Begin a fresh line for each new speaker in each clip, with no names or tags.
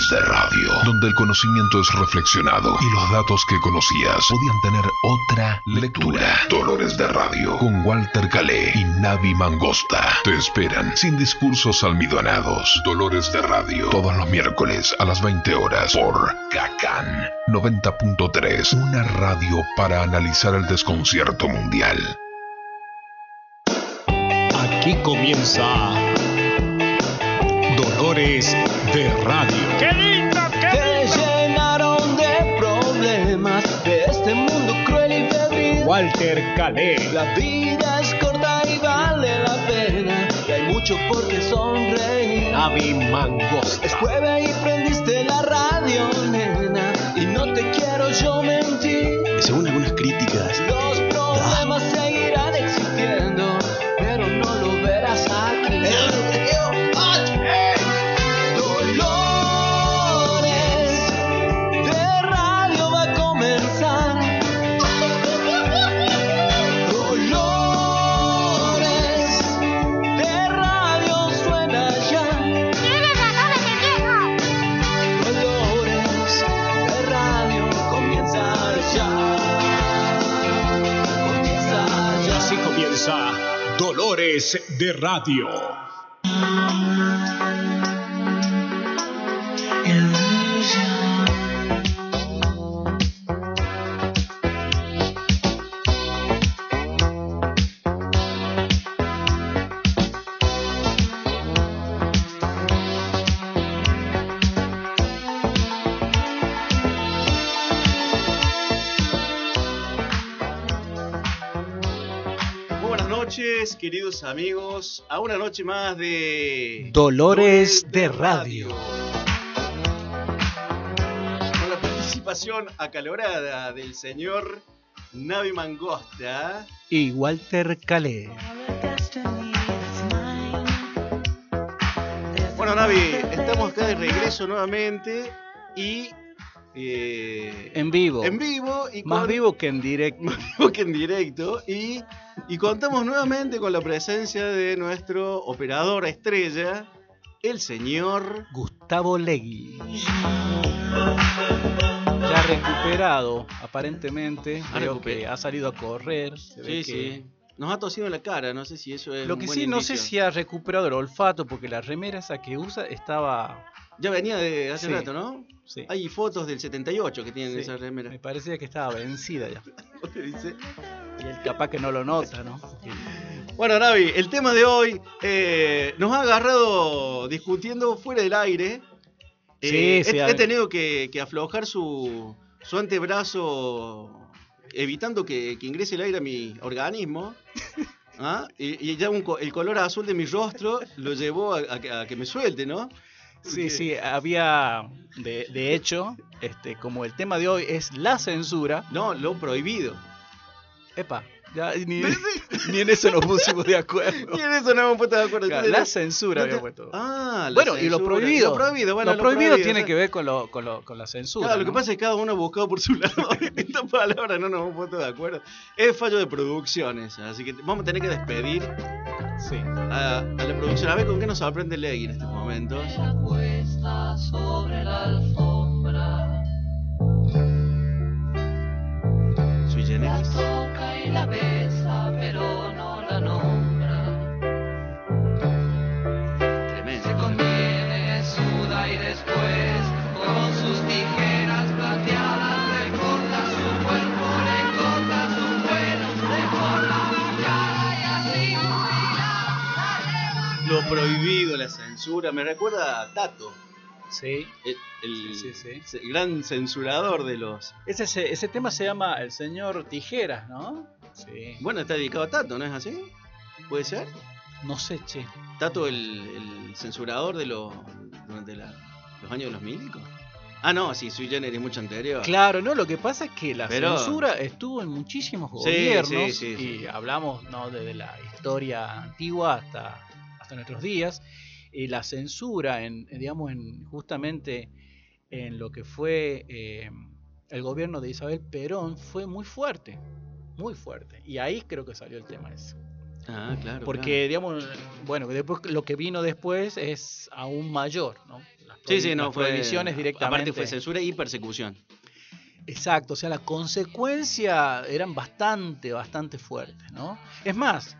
Dolores de Radio, donde el conocimiento es reflexionado y los datos que conocías podían tener otra lectura. Dolores de Radio, con Walter Calé y Navi Mangosta. Te esperan sin discursos almidonados. Dolores de Radio, todos los miércoles a las 20 horas por Cacan 90.3, una radio para analizar el desconcierto mundial.
Aquí comienza Dolores de Radio.
¡Qué lindo, qué
Te llenaron de problemas de este mundo cruel y febril.
Walter Calé.
La vida es corta y vale la pena. Y hay mucho por qué sonreír.
Navi Mangosta.
Es jueves y prendiste la radio, nena. Y no te quiero yo mentir. De Radio.
Noches, queridos amigos, a una noche más de
Dolores de Radio.
Con la participación acalorada del señor Navi Mangosta.
Y Walter Calé.
Bueno, Navi, estamos acá de regreso nuevamente y eh,
En vivo.
en vivo y
Más
con-
vivo que en directo.
más vivo que en directo y, y contamos nuevamente con la presencia de nuestro operador estrella, el señor
Gustavo Legui. Ya recuperado, aparentemente.
Ha
Creo que ha salido a correr. se ve
Sí,
que-
sí. Nos ha tosido en la cara, no sé si eso es
Lo
un
que
buen
sí, no sé si ha recuperado el olfato, porque la remera esa que usa estaba.
Ya venía de hace
Sí.
rato, ¿no?
Sí,
Hay fotos del 78 que tienen
Sí.
esa remera.
me parecía que estaba vencida ya.
¿Qué dice?
Y él capaz que no lo nota, ¿no?
Bueno, Navi, el tema de hoy eh, nos ha agarrado discutiendo fuera del aire. Eh,
Sí, sí,
he, he tenido que, que aflojar su, su antebrazo evitando que, que ingrese el aire a mi organismo. ¿Ah? Y, y ya un el color azul de mi rostro lo llevó a, a que- a que me suelte, ¿no?
Sí, sí, había, de, de hecho, este, como el tema de hoy es la censura,
No, lo prohibido.
epa, ya ni, ni en eso nos pusimos de acuerdo.
Y en eso no hemos puesto de acuerdo.
Claro, la censura
no te-
había puesto.
Ah, la
bueno, y lo
censura.
prohibido.
Lo prohibido, bueno,
lo prohibido tiene
o sea,
que ver con, lo, con, lo- con la censura.
Claro, lo que
¿no?
pasa es que cada uno ha buscado por su lado. Esta palabra no nos hemos puesto de acuerdo. Es fallo de producciones, así que vamos a tener que despedir
Sí.
a, a la producción. A ver con qué nos sorprende Legui en estos momentos. Sui generis. Tremendo. Censura. Me recuerda a Tato,
Sí.
el, el-
Sí, sí,
el gran censurador de los.
Ese, ese, ese tema se llama El Señor Tijeras, ¿no? Sí.
Bueno, está dedicado a Tato, ¿no es así? ¿Puede ser?
No sé, che.
Tato, el, el censurador de los. durante la- los años de los milicos. Ah, no, sí, sui generis mucho anterior.
Claro, no, lo que pasa es que la
Pero-
censura estuvo en muchísimos gobiernos
sí, sí,
y hablamos ¿no? desde la historia antigua hasta, hasta nuestros días. Y la censura, en, digamos, en, justamente en lo que fue eh, el gobierno de Isabel Perón, fue muy fuerte, muy fuerte. Y ahí creo que salió el tema ese.
Ah, claro.
Porque, digamos, bueno, después lo que vino después es aún mayor, ¿no? Las.
Sí, sí, no
las
fue.
prohibiciones directamente.
Aparte fue censura y persecución.
Exacto, o sea, las consecuencias eran bastante, bastante fuertes, ¿no? Es más,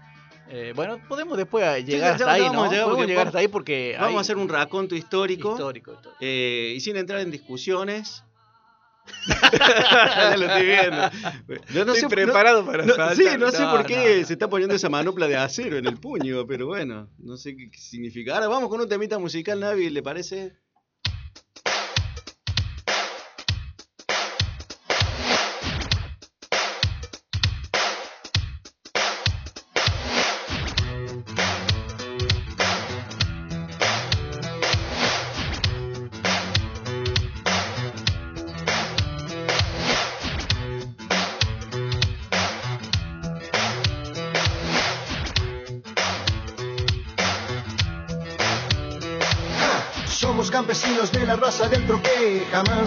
eh, bueno, podemos después llegar
ya-
hasta ahí,
vamos
¿no?
llegar
Podemos llegar hasta ahí porque
Vamos
hay-
a hacer un raconto histórico.
histórico, histórico.
eh, y sin entrar en discusiones. ya lo estoy viendo. Yo no
Estoy
sé-
preparado para
no-
saltar.
Sí, no sé
No,
por qué
no, no.
se está poniendo esa manopla de acero en el puño, pero bueno, no sé qué significa. Ahora vamos con un temita musical, Navi, ¿le parece?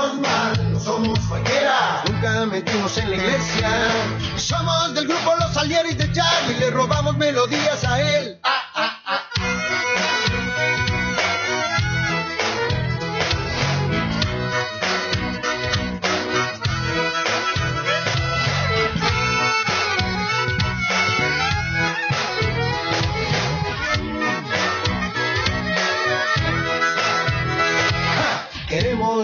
Menos mal, no somos cualquiera, nunca metimos en la iglesia. Somos del grupo Los Alieris de Charlie, le robamos melodías a él. Ah,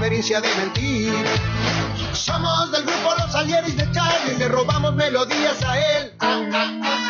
experiencia de mentir. Somos del grupo Los Alieris de Charlie, le robamos melodías a él. Ah, ah, ah.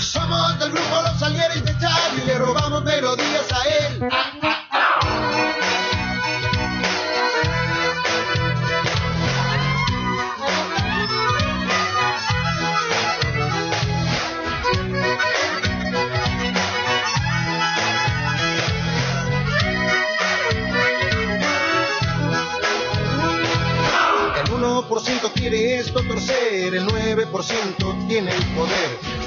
Somos del grupo Los Alieris de Charlie, le robamos melodías a él. Ah, ah. El 1% quiere esto torcer, el 9% tiene el poder.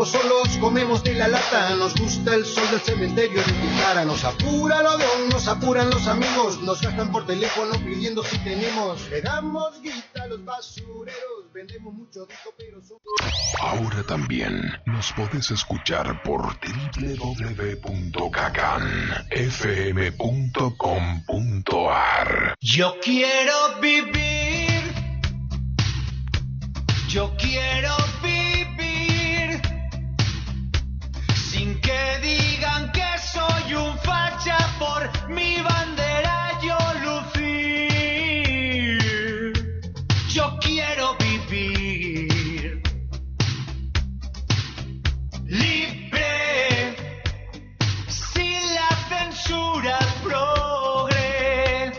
Tipos
solos comemos de la lata, nos gusta el sol del cementerio de Guitarra, nos apura el avión, nos apuran los amigos, nos gastan por teléfono pidiendo si tenemos, le damos guita a los basureros, vendemos mucho disco pero somos...
Ahora también nos podés escuchar por www.cacanfm.com.ar.
Yo quiero vivir. Yo quiero vivir. Sin que digan que soy un facha por mi bandera yo lucir. Yo quiero vivir. Libre. Sin la censura progre.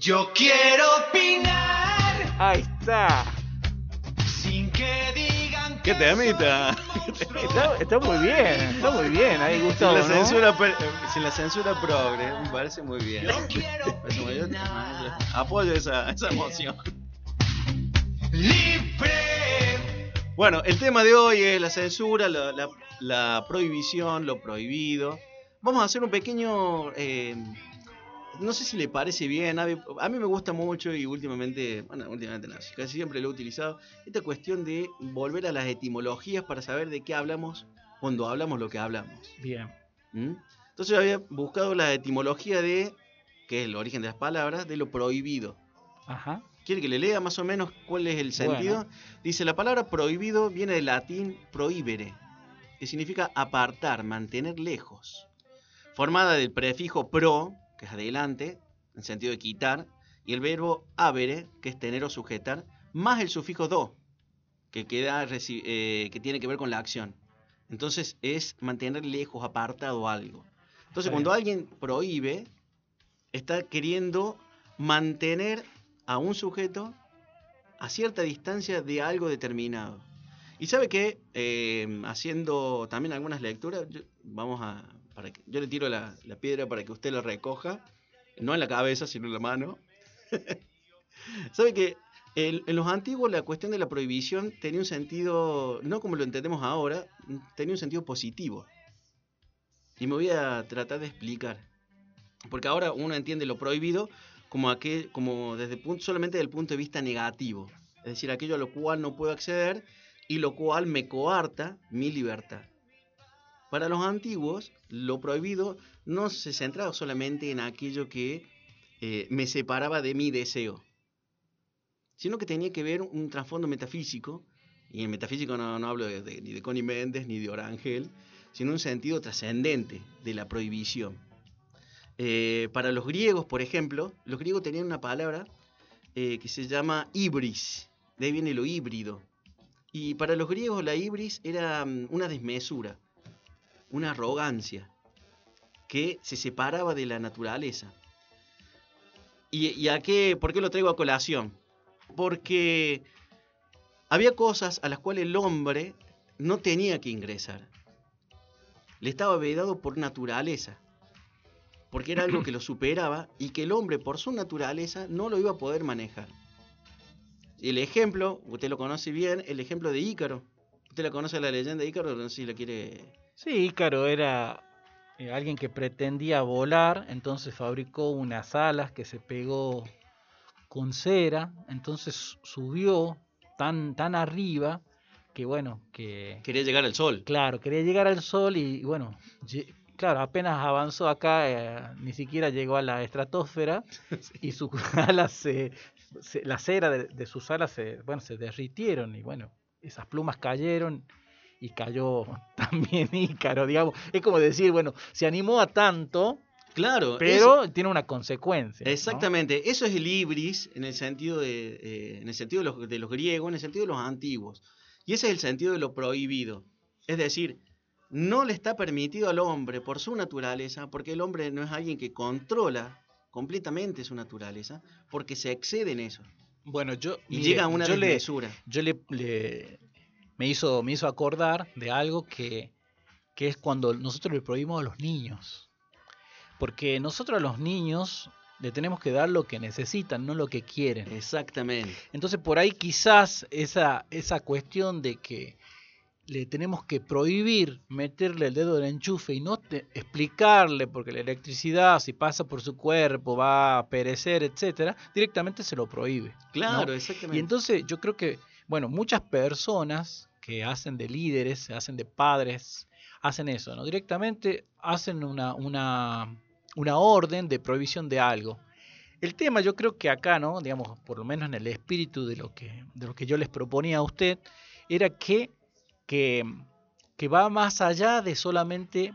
Yo quiero opinar
Ahí está.
sin que digan
¡Qué
que
temita!
Está, está muy bien, está muy bien. Ahí
Sin
Gustavo,
la
¿no?
censura, per- sin la censura progre, me parece muy bien. Me parece muy bien. Apoyo esa, esa emoción.
Libre.
Bueno, el tema de hoy es la censura, la, la- la prohibición, lo prohibido. Vamos a hacer un pequeño... eh, no sé si le parece bien, a mí, a mí me gusta mucho y últimamente, bueno, últimamente no, casi siempre lo he utilizado, esta cuestión de volver a las etimologías para saber de qué hablamos cuando hablamos lo que hablamos.
Bien.
¿Mm? Entonces yo había buscado la etimología de, que es el origen de las palabras, de lo prohibido.
Ajá.
¿Quiere que le lea más o menos cuál es el sentido? Dice, la palabra prohibido viene del latín prohibere, que significa apartar, mantener lejos. Formada del prefijo pro, que es adelante, en sentido de quitar, y el verbo habere, que es tener o sujetar, más el sufijo do, que, queda, eh, que tiene que ver con la acción. Entonces es mantener lejos, apartado algo. Entonces cuando alguien prohíbe, está queriendo mantener a un sujeto a cierta distancia de algo determinado. Y sabe que eh, haciendo también algunas lecturas, yo, vamos a, para que, yo le tiro la, la piedra para que usted lo recoja, no en la cabeza, sino en la mano. sabe que en, en los antiguos la cuestión de la prohibición tenía un sentido, no como lo entendemos ahora, tenía un sentido positivo. Y me voy a tratar de explicar. Porque ahora uno entiende lo prohibido como, aquel, como desde solamente desde el punto de vista negativo. Es decir, aquello a lo cual no puedo acceder y lo cual me coarta mi libertad. Para los antiguos, lo prohibido no se centraba solamente en aquello que eh, me separaba de mi deseo, sino que tenía que ver un trasfondo metafísico, y en metafísico no, no hablo de- ni de Connie Méndez ni de Orangel, sino un sentido trascendente de la prohibición. Eh, para los griegos, por ejemplo, los griegos tenían una palabra eh, que se llama ibris, de ahí viene lo híbrido. Y para los griegos la ibris era mm, una desmesura, una arrogancia, que se separaba de la naturaleza. ¿Y, y a qué, por qué lo traigo a colación? Porque había cosas a las cuales el hombre no tenía que ingresar. Le estaba vedado por naturaleza porque era algo que lo superaba y que el hombre por su naturaleza no lo iba a poder manejar. El ejemplo, usted lo conoce bien, el ejemplo de Ícaro. ¿Usted la conoce la leyenda de Ícaro? No sé si la quiere...
Sí, Ícaro era eh, alguien que pretendía volar, entonces fabricó unas alas que se pegó con cera, entonces subió tan, tan arriba que bueno, que
Quería llegar al sol.
claro, quería llegar al sol y, bueno, claro, apenas avanzó acá, eh, ni siquiera llegó a la estratosfera y sus alas se, se- la cera de, de sus alas se, bueno, se derritieron y bueno, esas plumas cayeron y cayó también Ícaro, digamos. Es como decir, bueno, se animó a tanto,
Claro,
pero tiene una consecuencia. ¿no?
Exactamente, eso es el ibris en el sentido de, eh, en el sentido de los, de los griegos, en el sentido de los antiguos. Y ese es el sentido de lo prohibido. Es decir, no le está permitido al hombre por su naturaleza, porque el hombre no es alguien que controla completamente su naturaleza, porque se excede en eso.
Bueno, yo
Y
mire,
llega a una
yo le, yo le, le- me hizo me hizo acordar de algo que, que es cuando nosotros le prohibimos a los niños. Porque nosotros a los niños le tenemos que dar lo que necesitan, no lo que quieren.
Exactamente.
Entonces por ahí quizás esa, esa cuestión de que le tenemos que prohibir meterle el dedo del enchufe y no te- explicarle porque la electricidad si pasa por su cuerpo va a perecer, etcétera, directamente se lo prohíbe.
Claro,
¿no?
exactamente.
Y entonces yo creo que, bueno, muchas personas que hacen de líderes, se hacen de padres, hacen eso, ¿no? Directamente hacen una, una, una orden de prohibición de algo. El tema yo creo que acá, ¿no? Digamos, por lo menos en el espíritu de lo que, de lo que yo les proponía a usted, era que, que, que va más allá de solamente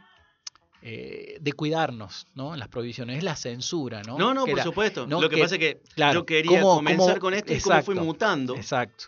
eh, de cuidarnos, ¿no? Las prohibiciones, es la censura, ¿no?
no, no,
Que
por supuesto.
no,
Lo que,
que-
pasa es que
claro,
yo quería
cómo-
comenzar
cómo-
con esto y cómo fue
exacto,
mutando
Exacto.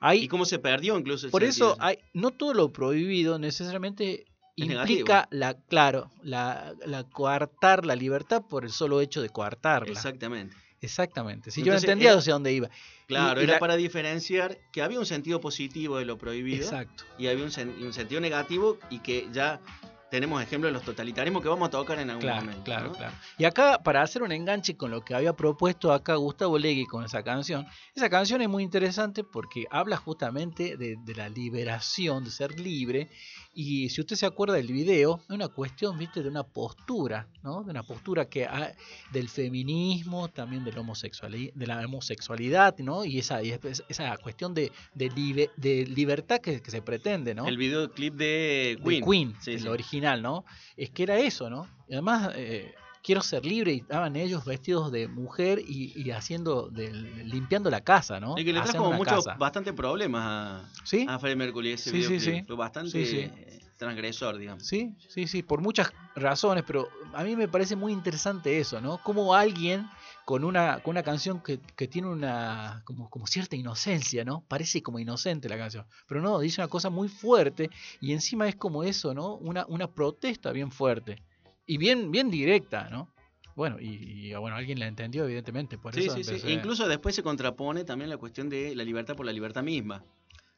Hay,
y cómo se perdió incluso. el
por eso hay, no todo lo prohibido necesariamente
Es
implica la, claro, la, la coartar la libertad por el solo hecho de coartarla.
Exactamente.
Exactamente. Si
Entonces,
yo entendía hacia dónde iba.
Claro,
Y- y
era
la-
para diferenciar que había un sentido positivo de lo prohibido
Exacto.
y había un, sen- un sentido negativo y que ya tenemos ejemplos de los totalitarismos que vamos a tocar en algún
Claro,
momento.
claro,
¿no?
claro. Y acá, para hacer un enganche con lo que había propuesto acá Gustavo Legui con esa canción, esa canción es muy interesante porque habla justamente de, de la liberación, de ser libre. Y si usted se acuerda del video, es una cuestión, viste, de una postura, ¿no? De una postura que ha- del feminismo, también del homosexuali- de la homosexualidad, ¿no? Y esa, y es- esa cuestión de, de, libe- de libertad que, que se pretende, ¿no?
El videoclip de
de
Queen.
Queen,
Sí,
el
sí.
original, ¿no? Es que era eso, ¿no? Y además, eh, quiero ser libre y estaban ellos vestidos de mujer y, y haciendo, de, limpiando la casa, ¿no?
Y que le trajo
una
muchos, bastante problemas a,
¿Sí?
a Freddie Mercury ese
Sí, sí,
videoclip.
sí.
Fue bastante eh, transgresor, digamos.
Sí, sí, sí, por muchas razones, pero a mí me parece muy interesante eso, ¿no? Como alguien con una, con una canción que, que tiene una como, como cierta inocencia, ¿no? Parece como inocente la canción, pero no, dice una cosa muy fuerte y encima es como eso, ¿no? Una, una protesta bien fuerte y bien, bien directa, ¿no? Bueno, y, y, bueno, alguien la entendió evidentemente, por
Sí,
eso
sí, sí.
empecé-
Incluso después se contrapone también la cuestión de la libertad por la libertad misma.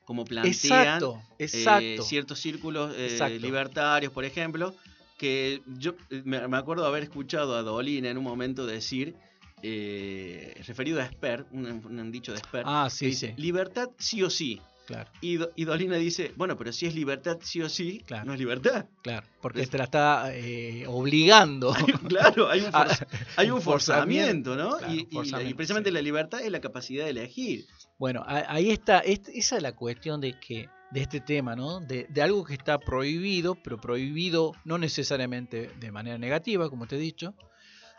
Como plantean
Exacto,
eh,
exacto.
ciertos círculos eh, libertarios, por ejemplo, que yo eh, me, me acuerdo haber escuchado a Dolina en un momento decir, eh, referido a Esper, un, un dicho de Esper,
Ah,
que
sí,
dice,
sí,
libertad sí o sí.
Claro,
Y, Do- y Dolina dice, bueno, pero si es libertad sí o sí,
Claro.
no es libertad.
claro, porque te la está eh, obligando.
claro, hay un, hay un forzamiento, ¿no?
Claro,
y, y-
forzamiento,
y precisamente
sí.
la libertad es la capacidad de elegir.
Bueno, ahí está, est- esa es la cuestión de que de este tema, ¿no? De, de algo que está prohibido, pero prohibido no necesariamente de manera negativa, como te he dicho.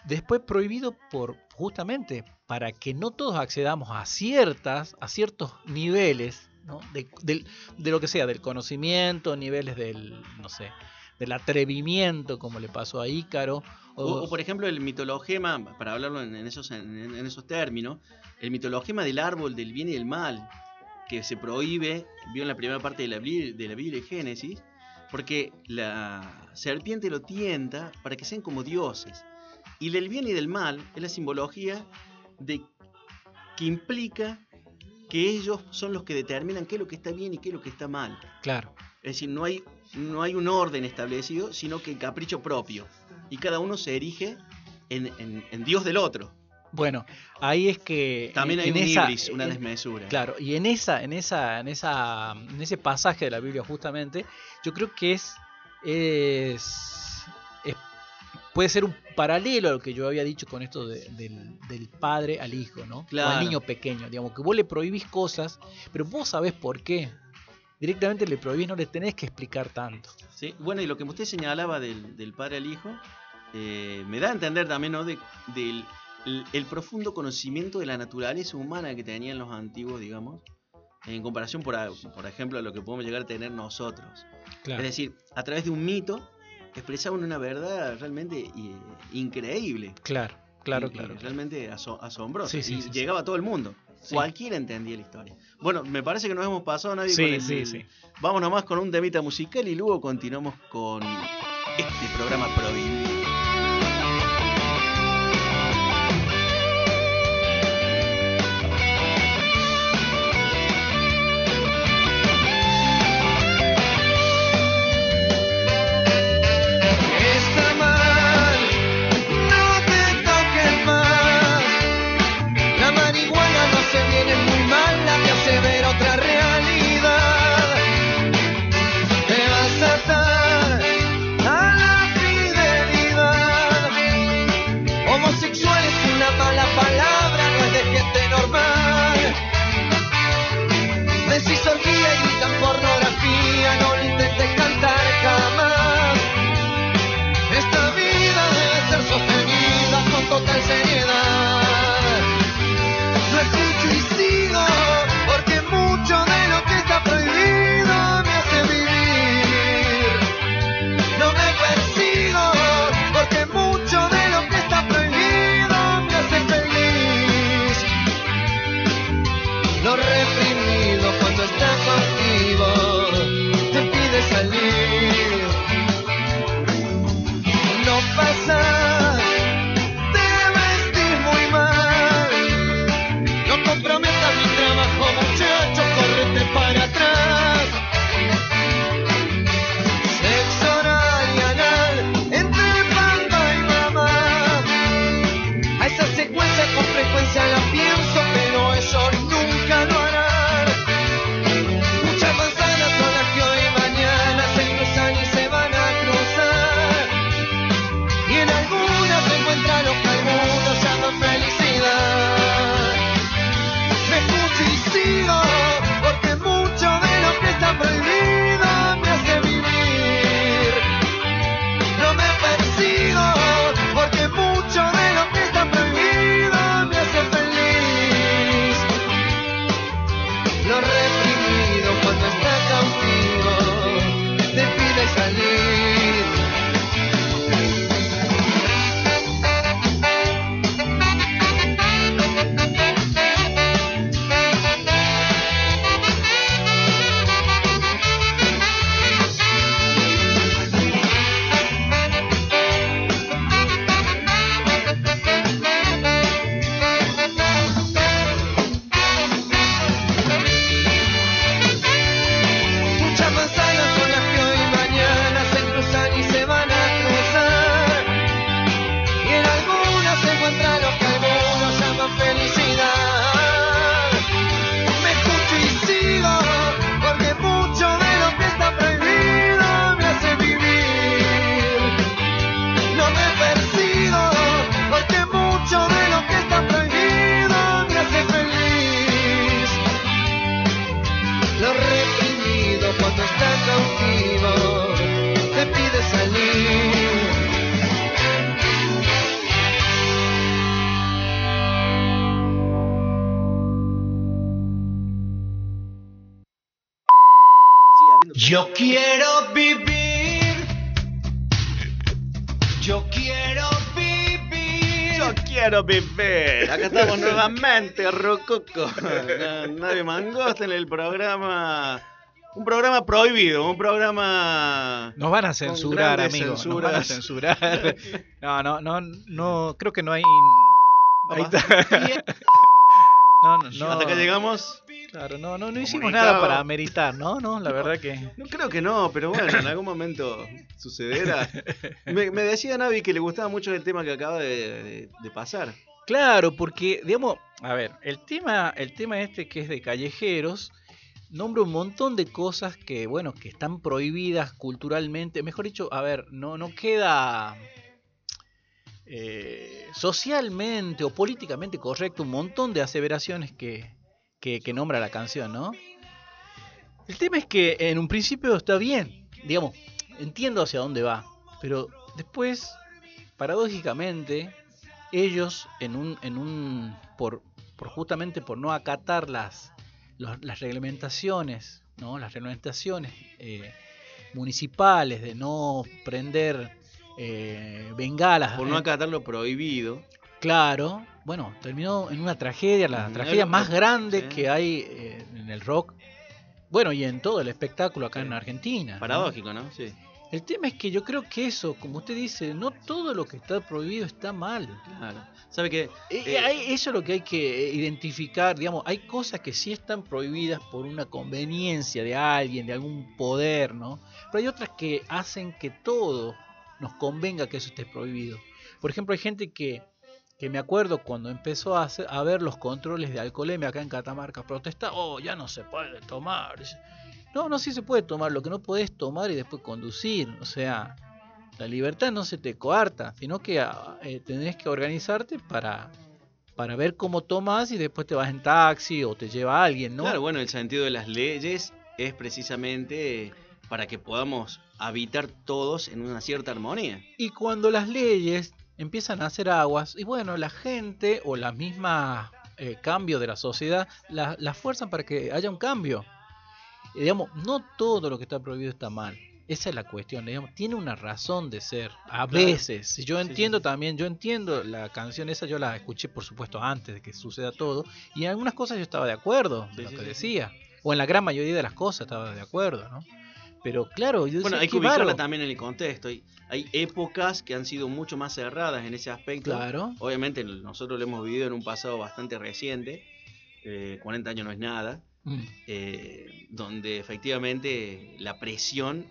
Después prohibido por justamente para que no todos accedamos a ciertas, a ciertos niveles, De, de lo que sea, del conocimiento, niveles del, no sé, del atrevimiento, como le pasó a Ícaro.
O, por ejemplo el mitologema, para hablarlo en, esos, en, esos términos, el mitologema del árbol del bien y del mal, que se prohíbe, vio en la primera parte de la, de la Biblia de Génesis, porque la serpiente lo tienta para que sean como dioses. Y del bien y del mal es la simbología de que implica que ellos son los que determinan qué es lo que está bien y qué es lo que está mal.
claro,
Es decir, no hay, no hay un orden establecido, sino que el capricho propio. Y cada uno se erige en, en- en Dios del otro.
bueno, ahí es que
También hay
en
un
esa-
ibris, una
en-
desmesura.
Claro, y en esa, en esa, en esa, en ese pasaje de la Biblia justamente, yo creo que es- puede ser un paralelo a lo que yo había dicho con esto de- del, del padre al hijo, ¿no? O
Claro.
al niño pequeño, digamos, que vos le prohibís cosas, pero vos sabés por qué. Directamente le prohibís, no le tenés que explicar tanto.
¿sí? Bueno, y lo que usted señalaba del, del padre al hijo, eh, me da a entender también ¿no? de- del el, el profundo conocimiento de la naturaleza humana que tenían los antiguos, digamos, en comparación, por, por ejemplo, a lo que podemos llegar a tener nosotros.
Claro,
Es decir, a través de un mito, expresaban una verdad realmente eh, increíble.
claro, claro,
y-
claro.
realmente aso- asombroso.
Sí, sí,
y
sí, sí.
llegaba a todo el mundo. Cualquiera entendía la historia. Bueno, me parece que nos hemos pasado nadie
Sí,
con el-
sí, sí.
Vamos nomás con un temita musical y luego continuamos con este programa prohibido. Nuevamente, Rococo. Na- Nadie mangosta en el programa. Un programa prohibido, un programa.
Nos van a censurar,
grandes
amigo. Nos van a censurar. No, no, no, no, creo que no hay. ahí está. No, no, no.
Hasta acá llegamos.
Claro, no, no, no hicimos nada para ameritar, ¿no? No, la verdad que.
No creo que no, pero bueno, en algún momento sucederá. Me, me decía Navi que le gustaba mucho el tema que acaba de, de- de pasar.
Claro, porque, digamos, a ver, el tema, el tema este que es de callejeros, nombra un montón de cosas que, bueno, que están prohibidas culturalmente. Mejor dicho, a ver, no, no queda eh, socialmente o políticamente correcto un montón de aseveraciones que, que, que nombra la canción, ¿no? El tema es que en un principio está bien, digamos, entiendo hacia dónde va, pero después, paradójicamente, ellos en un, en un por, por justamente por no acatar las, los- las reglamentaciones, ¿no? las reglamentaciones eh, municipales de no prender eh, bengalas,
Por no
eh,
acatar lo prohibido.
claro, bueno, terminó en una tragedia, la tragedia más grande
sí.
que hay eh, en el rock, bueno, y en todo el espectáculo acá
Sí.
en Argentina. ¿no?
Paradójico, ¿no? Sí.
El tema es que yo creo que eso, como usted dice, no todo lo que está prohibido está mal.
Claro. ¿Sabe qué?
Eh,
Eh,
eso es lo que hay que identificar, digamos, hay cosas que sí están prohibidas por una conveniencia de alguien, de algún poder, ¿no? Pero hay otras que hacen que todo nos convenga que eso esté prohibido. Por ejemplo, hay gente que, que me acuerdo cuando empezó a, hacer- a ver los controles de alcoholemia acá en Catamarca, protesta, oh, ya no se puede tomar. No, no, sí se puede tomar, lo que no podés tomar y después conducir, o sea, la libertad no se te coarta, sino que ah, eh, tenés que organizarte para, para ver cómo tomas y después te vas en taxi o te lleva alguien, ¿no?
Claro, bueno, el sentido de las leyes es precisamente para que podamos habitar todos en una cierta armonía.
Y cuando las leyes empiezan a hacer aguas, y bueno, la gente o la misma eh, cambio de la sociedad la, la fuerzan para que haya un cambio. Y, digamos, no todo lo que está prohibido está mal. Esa es la cuestión, digamos, tiene una razón de ser. A
Claro.
veces, yo
Sí,
entiendo
sí.
también, yo entiendo la canción esa, yo la escuché por supuesto antes de que suceda todo, y en algunas cosas yo estaba de acuerdo de lo que decía, o en la gran mayoría de las cosas estaba de acuerdo, ¿no? Pero claro, yo
Bueno,
decía,
hay que ubicarla también en el contexto. Hay, hay épocas que han sido mucho más cerradas en ese aspecto.
Claro.
Obviamente nosotros lo hemos vivido en un pasado bastante reciente, eh, 40 años no es nada,
Mm.
eh, donde efectivamente la presión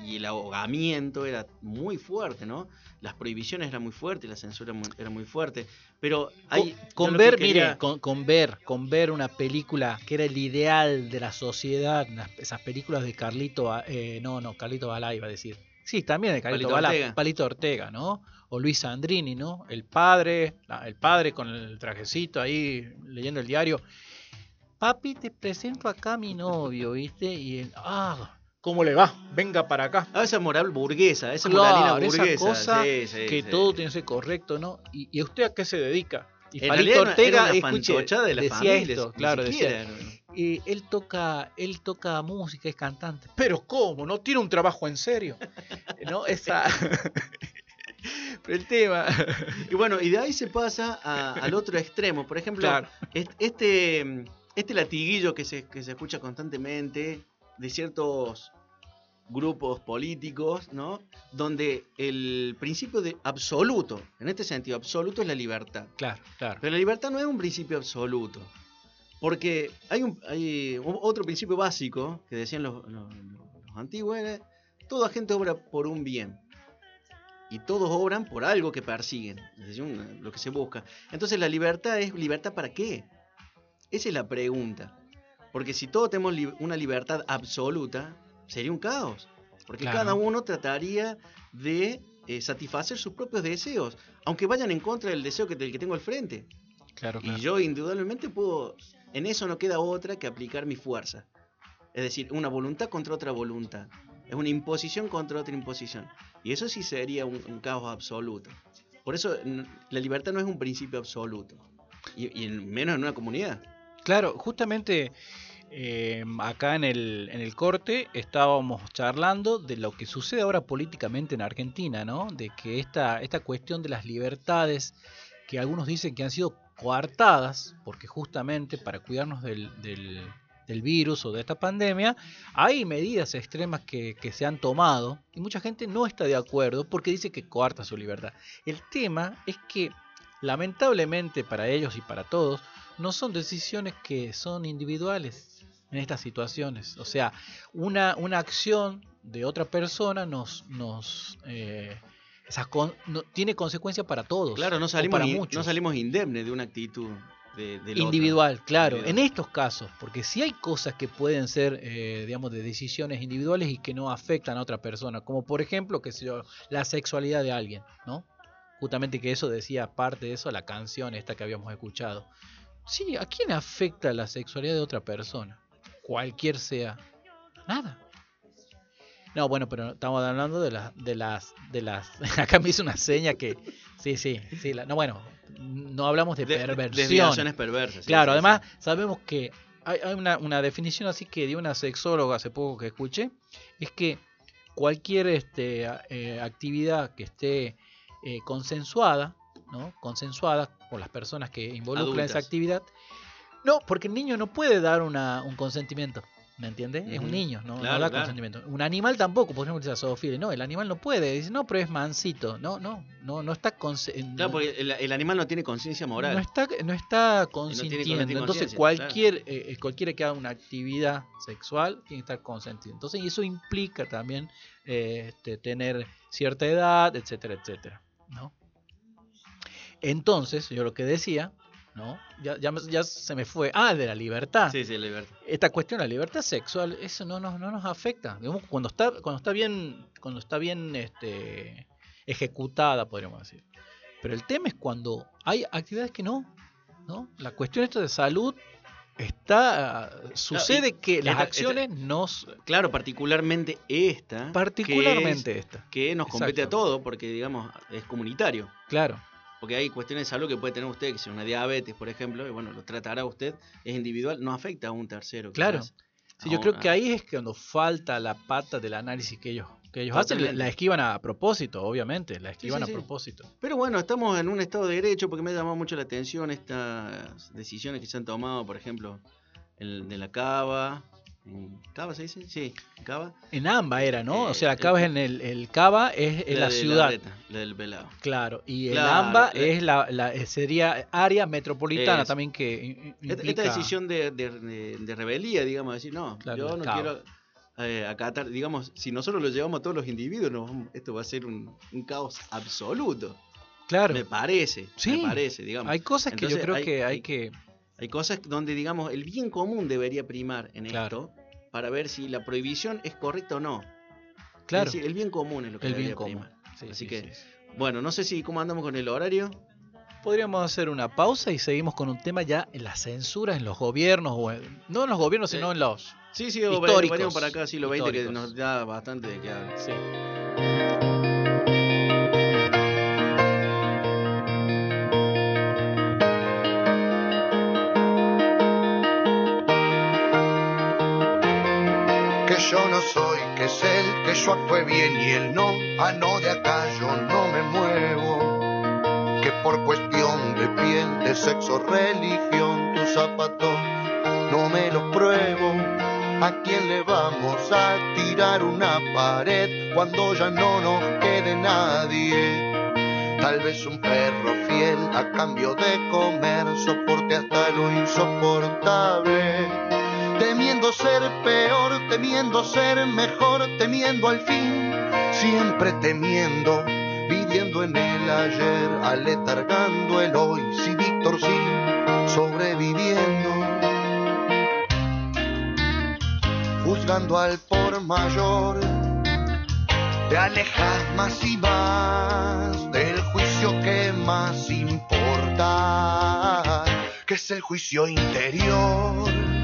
y el ahogamiento era muy fuerte, ¿no? Las prohibiciones eran muy fuertes, la censura mu- era muy fuerte, pero hay...
con, con ver,
quería-
mire, con, con ver, con ver una película que era el ideal de la sociedad, esas películas de Carlito, eh, no, no, Carlito Balá iba a decir. Sí, también de Carlito
Palito
Balá,
Ortega.
Palito Ortega, ¿no? O Luis Sandrini, ¿no? El padre, el padre con el trajecito ahí leyendo el diario. Papi, te presento acá a mi novio, ¿viste? Y él, ah, ¿cómo le va? Venga para acá.
Ah, esa moral burguesa, esa
Claro,
moralina
esa
burguesa.
cosa
sí, sí,
que
sí.
todo tiene que ser correcto, ¿no? ¿Y, y usted a qué se dedica? Y
En
Palito Ortega,
era una de la
decía
familia,
esto, claro, decía, y él toca, él toca música, es cantante. Pero ¿cómo? ¿No tiene un trabajo en serio? ¿No? Esa... Pero el tema...
Y bueno, y de ahí se pasa a- al otro extremo. Por ejemplo,
Claro.
este, este latiguillo que se, que se escucha constantemente de ciertos grupos políticos, ¿no? Donde el principio de absoluto, en este sentido, absoluto es la libertad.
Claro, claro.
Pero la libertad no es un principio absoluto. Porque hay, un, hay otro principio básico que decían los, los- los antiguos, era, toda gente obra por un bien. Y todos obran por algo que persiguen, es decir, lo que se busca. Entonces la libertad es libertad para qué? Esa es la pregunta. Porque si todos tenemos li- una libertad absoluta, sería un caos. Porque
Claro.
cada uno trataría de eh, satisfacer sus propios deseos, aunque vayan en contra del deseo que, del que tengo al frente.
claro,
Y
claro.
yo indudablemente puedo, en eso no queda otra que aplicar mi fuerza. Es decir, una voluntad contra otra voluntad. Es una imposición contra otra imposición. Y eso sí sería un, un caos absoluto. Por eso la libertad no es un principio absoluto. Y, y en- menos en una comunidad.
Claro, justamente eh, acá en el, en el corte estábamos charlando de lo que sucede ahora políticamente en Argentina, ¿no? De que esta, esta cuestión de las libertades, que algunos dicen que han sido coartadas, porque justamente para cuidarnos del, del, del virus o de esta pandemia, hay medidas extremas que, que se han tomado y mucha gente no está de acuerdo porque dice que coarta su libertad. El tema es que lamentablemente para ellos y para todos, no son decisiones que son individuales en estas situaciones. O sea, una, una acción de otra persona nos, nos eh, con- no- tiene consecuencias para todos.
Claro, no salimos,
para muchos.
no salimos indemnes de una actitud de, otro.
individual, claro, en estos casos, porque si hay cosas que pueden ser, eh, digamos, de decisiones individuales y que no afectan a otra persona, como por ejemplo, que la sexualidad de alguien, ¿no? Justamente que eso decía parte de eso la canción esta que habíamos escuchado. Sí, ¿a quién afecta la sexualidad de otra persona? Cualquier sea. Nada. No, bueno, pero estamos hablando de las, de las, de las. Acá me hizo una seña que, sí, sí, sí. la- no, bueno, no hablamos de,
De-
perversión.
desviaciones perversas.
Claro,
sí,
además
sí.
sabemos que hay, hay una, una definición así que dio una sexóloga hace poco que escuché, es que cualquier este, eh, actividad que esté eh, consensuada, ¿no? Consensuada por las personas que involucran esa actividad, no, porque el niño no puede dar una, un consentimiento. ¿Me entiendes? Es un niño, no, no
Claro,
da
claro.
consentimiento. Un animal tampoco, por ejemplo, zoofilia. No, el animal no puede. Dice, no, pero es mansito. No, no, no, no está conse-
Claro,
no-
porque el, el animal no tiene conciencia moral.
no está, no está
no
consintiendo. Entonces cualquier, eh, eh, cualquiera que haga una actividad sexual tiene que estar consentido. Entonces, y eso implica también eh, este, tener cierta edad, etcétera, etcétera. ¿no? Entonces, yo lo que decía, ¿no? Ya, ya, se me fue. Ah, de la libertad.
Sí, sí, la libertad.
Esta cuestión, la libertad sexual, eso no nos, no nos afecta. Digamos, cuando está, cuando está bien, cuando está bien este, ejecutada, podríamos decir. Pero el tema es cuando hay actividades que no. ¿no? La cuestión esto de salud está. Sucede que las
esta-
acciones nos.
Claro, particularmente esta. que
Particularmente
es-
esta.
Que, nos compete
Exacto.
a todos, porque digamos, es comunitario.
Claro.
Porque hay cuestiones de salud que puede tener usted, que sea una diabetes, por ejemplo, y bueno, lo tratará usted, es individual, no afecta a un tercero.
Claro. Sí, yo
A
creo
un-
que ahí es cuando falta la pata del análisis que ellos, que ellos hacen. La, esquivan a propósito, obviamente. La esquivan
sí,
a propósito.
Pero bueno, estamos en un estado de derecho porque me ha llamado mucho la atención estas decisiones que se han tomado, por ejemplo, el de la cava, en Cava se dice, sí, Cava.
En Amba era, ¿no? o sea,
Eh,
Cava
eh,
es en el, el Cava es en la, ciudad.
reta, la del pelado.
Claro, y el
Claro,
AMBA
la-
es la, la- sería área metropolitana
Es.
también que i- i-
Esta,
implica-
decisión de, de- de- de rebeldía, digamos, decir, no,
Claro,
yo no
Cava.
quiero eh, acatar, digamos, si nosotros lo llevamos a todos los individuos, esto va a ser un, un caos absoluto.
Claro,
Me parece,
Sí,
me parece, digamos.
hay cosas que yo creo
hay-
que hay,
hay-
que...
Hay cosas donde, digamos, el bien común debería primar en
Claro.
esto para ver si la prohibición es correcta o no.
Claro,
Es decir, el bien común es lo que
el bien
debería primar.
Sí,
Así
sí,
que-
sí, sí.
Bueno, no sé si cómo andamos con el horario.
Podríamos hacer una pausa y seguimos con un tema ya en las censuras en los gobiernos, o en- no en los gobiernos,
Sí.
sino en los...
Sí, sí,
Históricos.
para acá, siglo XX, que nos da bastante de qué hablar.
Sí.
Es él, que yo actúe bien y él no, ah no, de acá yo no me muevo, que por cuestión de piel, de sexo, religión, tus zapatos no me los pruebo, a quién le vamos a tirar una pared cuando ya no nos quede nadie. Tal vez un perro fiel a cambio de comer soporte hasta lo insoportable temiendo ser peor, temiendo ser mejor, temiendo al fin, siempre temiendo, viviendo en el ayer, aletargando el hoy, si Víctor sí, sobreviviendo, juzgando al por mayor, te alejas más y más del juicio que más importa, que es el juicio interior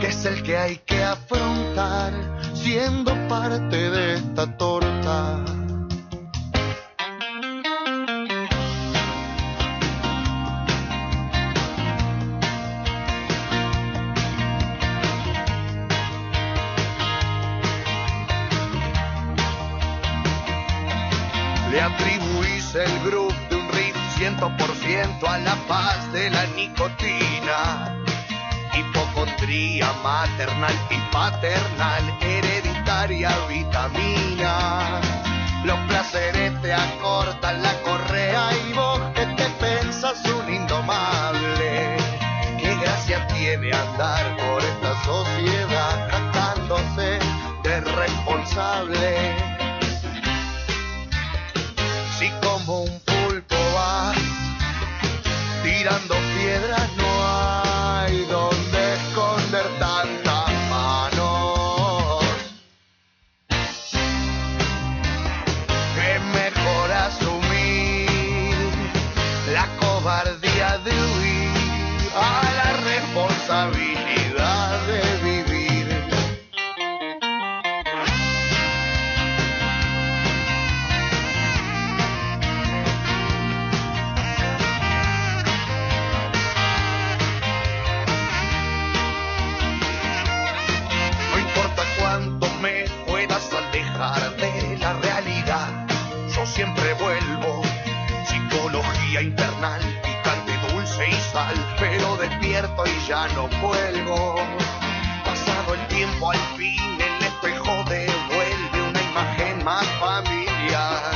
que es el que hay que afrontar siendo parte de esta torta. Le atribuís el grupo de un riff 100% a la paz de la nicotina maternal y paternal, hereditaria vitamina. Los placeres te acortan la correa y vos que te pensas un indomable. Qué gracia tiene andar por esta sociedad jactándose de responsable. Si como un pulpo vas tirando piedras Internal, picante, dulce y sal, pero despierto y ya no cuelgo. Pasado el tiempo, al fin el espejo devuelve una imagen más familiar.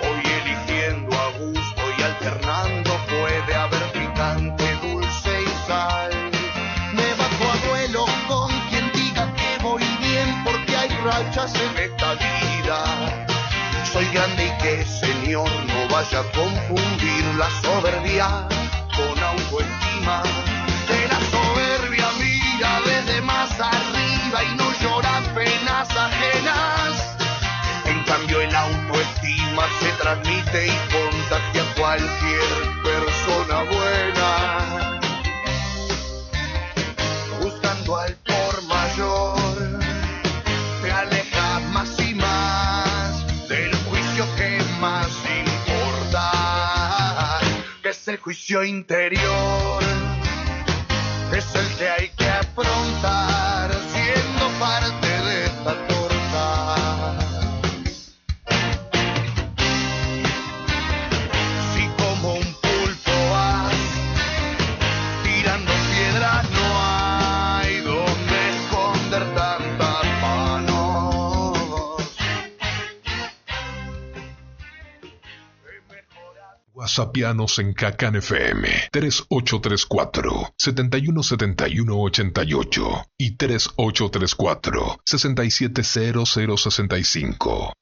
Hoy eligiendo a gusto y alternando puede haber picante, dulce y sal. Me bajo a duelo con quien diga que voy bien porque hay rachas en esta vida. Soy grande y que señor no vaya a confundir la soberbia con autoestima. Que la soberbia mira desde más arriba y no llora penas ajenas. En cambio el autoestima se transmite y contagia juicio interior, es el que hay que afrontar siendo parte de esta
WhatsAppianos en Cacan FM 3834 717188 y 3834 670065.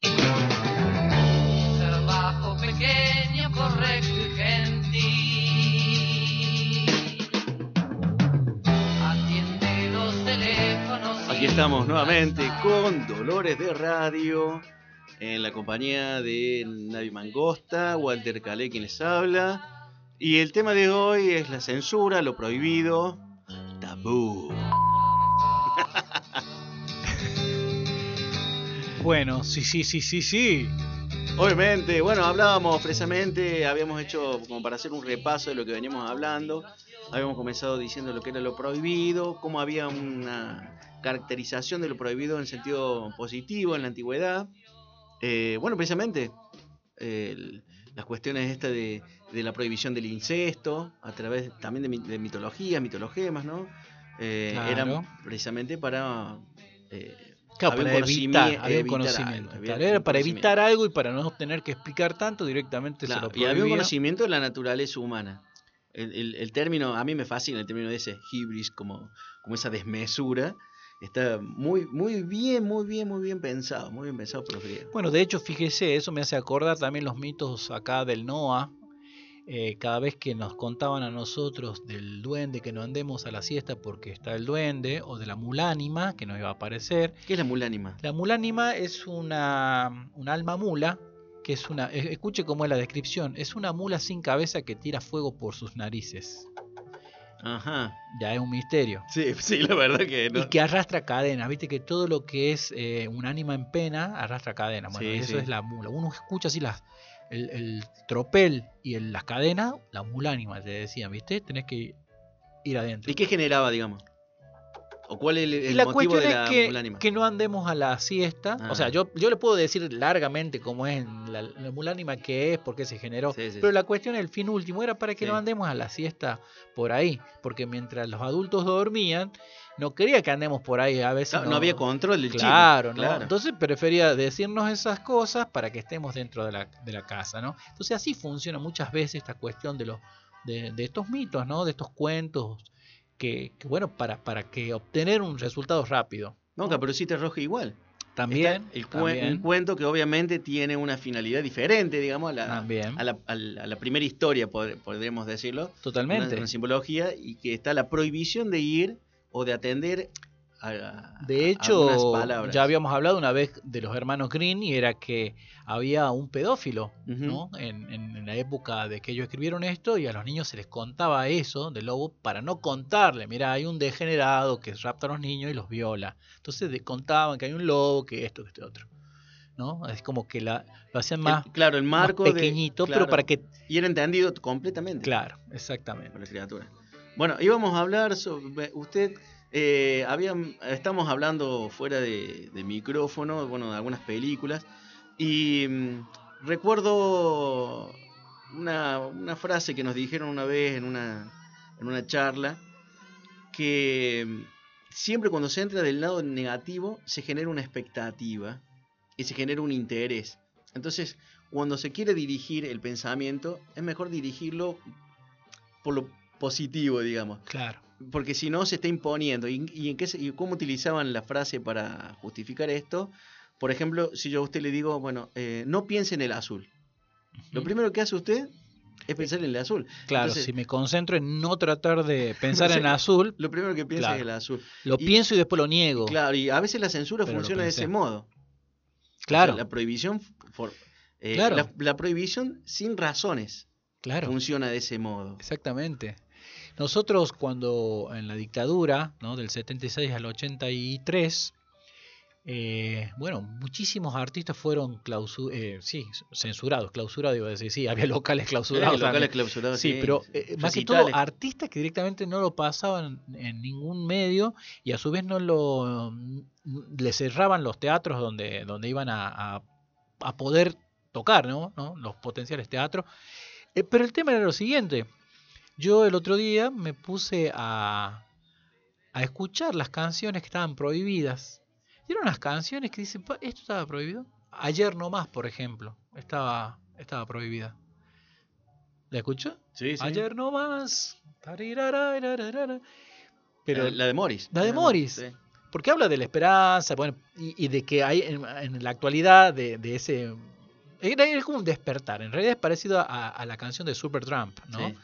Trabajo pequeño, correcto y gentil. Atiende los teléfonos.
Aquí estamos nuevamente con Dolores de Radio, en la compañía de Navi Mangosta, Walter Calé quien les habla. Y el tema de hoy es la censura, lo prohibido, tabú.
Bueno, sí, sí, sí, sí, sí.
Obviamente, bueno, hablábamos precisamente, habíamos hecho como para hacer un repaso de lo que veníamos hablando. Habíamos comenzado diciendo lo que era lo prohibido, cómo había una caracterización de lo prohibido en sentido positivo en la antigüedad. Eh, bueno, precisamente el- las cuestiones estas de, de la prohibición del incesto, a través también de, de mitologías, mitologemas, ¿no? Eh,
Claro.
Eran precisamente para... eh,
Claro, para evitar, había un conocimiento.
algo, había
Claro, era para
conocimiento.
evitar algo y para no tener que explicar tanto, directamente se lo
y había un conocimiento de la naturaleza humana. El, el- el término, a mí me fascina el término de ese hibris, como, como esa desmesura. Está muy, muy bien, muy bien, muy bien pensado, muy bien pensado por los griegos.
Bueno, de hecho, fíjese, eso me hace acordar también los mitos acá del Noah. Eh, cada vez que nos contaban a nosotros del duende que no andemos a la siesta porque está el duende, o de la mulánima que nos iba a aparecer.
¿Qué es la mulánima?
La mulánima es una, un alma mula, que es una, e- escuche cómo es la descripción, es una mula sin cabeza que tira fuego por sus narices.
Ajá.
Ya es un misterio.
Sí, sí, la verdad que no.
Y que arrastra cadenas, viste que todo lo que es eh, un ánima en pena arrastra cadenas. Bueno,
Sí,
eso
sí.
es la mula. Uno escucha así las, el, el tropel y el- las cadenas, la mulánima, te decían, viste, tenés que ir adentro.
¿Y qué generaba, digamos? ¿O cuál es el, el
la
motivo
cuestión
de la
es que,
mulánima?
que no andemos a la siesta.
Ah.
O sea, yo, yo le puedo decir largamente cómo es la, la mulánima que es, por qué se generó.
Sí, sí,
pero la cuestión, el fin último, era para que no andemos a la siesta por ahí. Porque mientras los adultos dormían, no quería que andemos por ahí. A veces
No, no había control del chico.
Claro, ¿no?
Claro.
Entonces prefería decirnos esas cosas para que estemos dentro de la, de la casa, ¿no? Entonces así funciona muchas veces esta cuestión de los de, de estos mitos, ¿no? De estos cuentos que, que, bueno, para, para que obtener un resultado rápido.
No, Caperucita Roja igual.
También,
el
también,
un cuento que obviamente tiene una finalidad diferente, digamos, a la, a la, a la- a la primera historia, pod- podríamos decirlo. Una,
totalmente.
una simbología y que está la prohibición de ir o de atender a,
De hecho, ya habíamos hablado una vez de los hermanos Green y era que había un pedófilo. ¿no? En, en- en la época de que ellos escribieron esto y a los niños se les contaba eso del lobo para no contarle, mira, hay un degenerado que rapta a los niños y los viola. Entonces de- contaban que hay un lobo, que esto, que este otro. ¿No? Es como que la, lo hacían más,
El- claro, el
más
marco de-
pequeñito,
claro,
pero para que...
Y era entendido completamente
Claro, exactamente.
por la criatura. Bueno, íbamos a hablar sobre... Usted... eh, estamos hablando fuera de, de micrófono, bueno, de algunas películas, y mm, recuerdo una, una frase que nos dijeron una vez en una, en una charla, que mm, siempre cuando se entra del lado negativo se genera una expectativa y se genera un interés. Entonces, cuando se quiere dirigir el pensamiento, es mejor dirigirlo por lo positivo, digamos.
Claro.
Porque si no, se está imponiendo. ¿Y, y en qué se- y cómo utilizaban la frase para justificar esto? Por ejemplo, si yo a usted le digo, bueno, eh, no piense en el azul. Lo primero que hace usted es pensar en el azul.
Claro,
Entonces-
si me concentro en no tratar de pensar en azul,
Lo primero que piensa
Claro.
es el azul.
lo
Y-
pienso y después lo niego.
Claro, y a veces la censura
Pero
funciona de ese modo. O
Claro,
sea, la prohibición, for- eh,
Claro.
la, la prohibición sin razones
claro.
funciona de ese modo.
Exactamente. Nosotros cuando en la dictadura, ¿no? del 76 al 83, eh, bueno, muchísimos artistas fueron eh, sí, censurados, clausurados, iba a decir, sí, había locales clausurados.
locales
también.
clausurados,
Sí, pero eh, más que todo artistas que directamente no lo pasaban en ningún medio y a su vez no lo mm, le cerraban los teatros donde, donde iban a, a- a poder tocar, ¿no? ¿no? Los potenciales teatros. Pero el tema era lo siguiente. Yo el otro día me puse a, a escuchar las canciones que estaban prohibidas. Y eran unas canciones que dicen, "Pa, ¿esto estaba prohibido? Ayer nomás, por ejemplo, estaba, estaba prohibida. ¿La escuchó?
Sí, sí.
Ayer no más. Pero
la de Morris.
La de Morris.
Sí.
porque habla de la esperanza, bueno, y, y de que hay en, en la actualidad de, de ese... Era, es como un despertar, en realidad es parecido a, a la canción de Supertramp, ¿no?
Sí.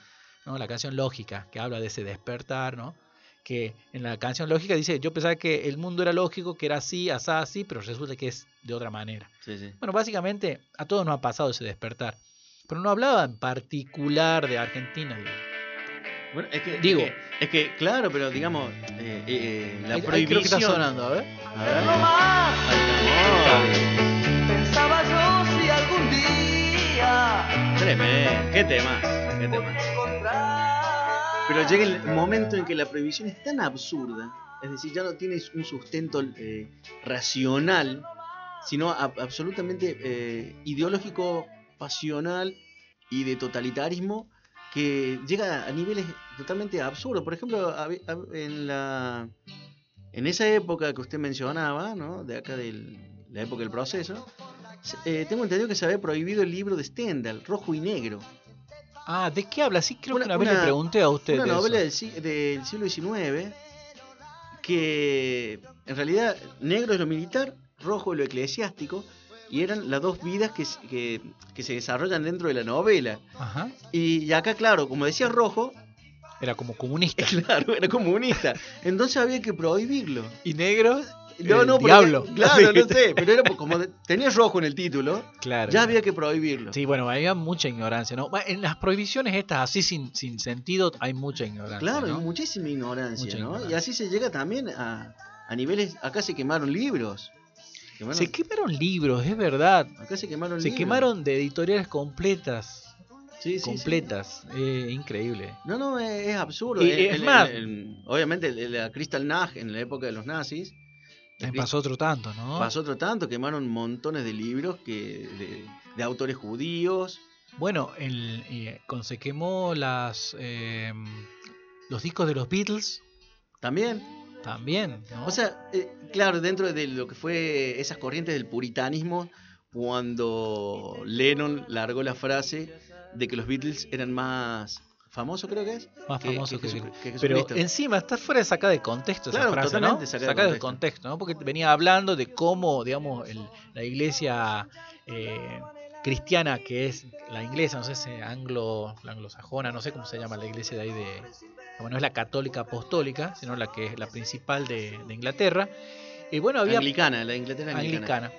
¿No? La canción Lógica, que habla de ese despertar, ¿no? Que en la canción Lógica dice, yo pensaba que el mundo era lógico, que era así, asá, así, pero resulta que es de otra manera.
Sí, sí.
Bueno, básicamente a todos nos ha pasado ese despertar. Pero no hablaba en particular de Argentina. digo.
Bueno, es que,
Digo.
es que, es que, claro, pero digamos, eh, eh, la
Ahí- ahí creo que está
prohibición.
sonando, a ver.
A ver. Ahí está.
Pensaba yo si algún día
tremendo. Qué tema. Qué tema. Pero llega el momento en que la prohibición es tan absurda, es decir, ya no tienes un sustento eh, racional, sino a- absolutamente eh, ideológico, pasional y de totalitarismo que llega a niveles totalmente absurdos. Por ejemplo, hab- en la en esa época que usted mencionaba, ¿no? de acá de la época del proceso, eh, tengo entendido que se había prohibido el libro de Stendhal, rojo y negro.
Ah, ¿de qué habla? Sí, creo
Una-
que una vez le pregunté a usted.
Una novela del, si- del siglo XIX que en realidad negro es lo militar, rojo es lo eclesiástico y eran las dos vidas que, que, que se desarrollan dentro de la novela.
Ajá.
Y acá, claro, como decía rojo,
Era como comunista.
claro, era comunista. Entonces había que prohibirlo.
Y negro,
No, no, porque-
diablo.
Claro, no sé, pero era como tenía rojo en el título,
Claro.
ya había que prohibirlo.
Sí, bueno, había mucha ignorancia, ¿no? En las prohibiciones estas así sin, sin sentido hay mucha ignorancia.
Claro, muchísima ignorancia,
Mucha
¿no? Y así se llega también a, a niveles. Acá se quemaron libros. Quemaron-
Se quemaron libros, es verdad.
acá se quemaron
Se
libros.
quemaron de editoriales completas.
Sí, sí, sí.
completas. Eh, increíble.
No, no, es, absurdo.
Y-
El-
es
el-
más-
el- obviamente, la Crystal Nag en la época de los nazis. Crist-
pasó otro tanto, ¿no?
pasó otro tanto, quemaron montones de libros que de, de autores judíos.
Bueno, el, eh, cuando se quemó las, eh, los discos de los Beatles,
También.
también. ¿no?
O sea, eh, claro, dentro de lo que fue esas corrientes del puritanismo, cuando Lennon largó la frase de que los Beatles eran más famosos, creo que es.
más
que-
famoso que,
que Jesu-
Beatles.
que
Pero
Jesucristo.
encima está fuera de sacada de contexto esa
Claro,
frase,
totalmente
¿no?
sacada de
Sacada de
contexto.
contexto, ¿no? Porque venía hablando de cómo, digamos, el- la iglesia eh, cristiana, que es la inglesa, no sé si anglo, la anglosajona, no sé cómo se llama la iglesia de ahí de... Bueno, no es la católica apostólica, sino la que es la principal de, de Inglaterra. Y bueno, había
Anglicana, la Inglaterra anglicana.
anglicana.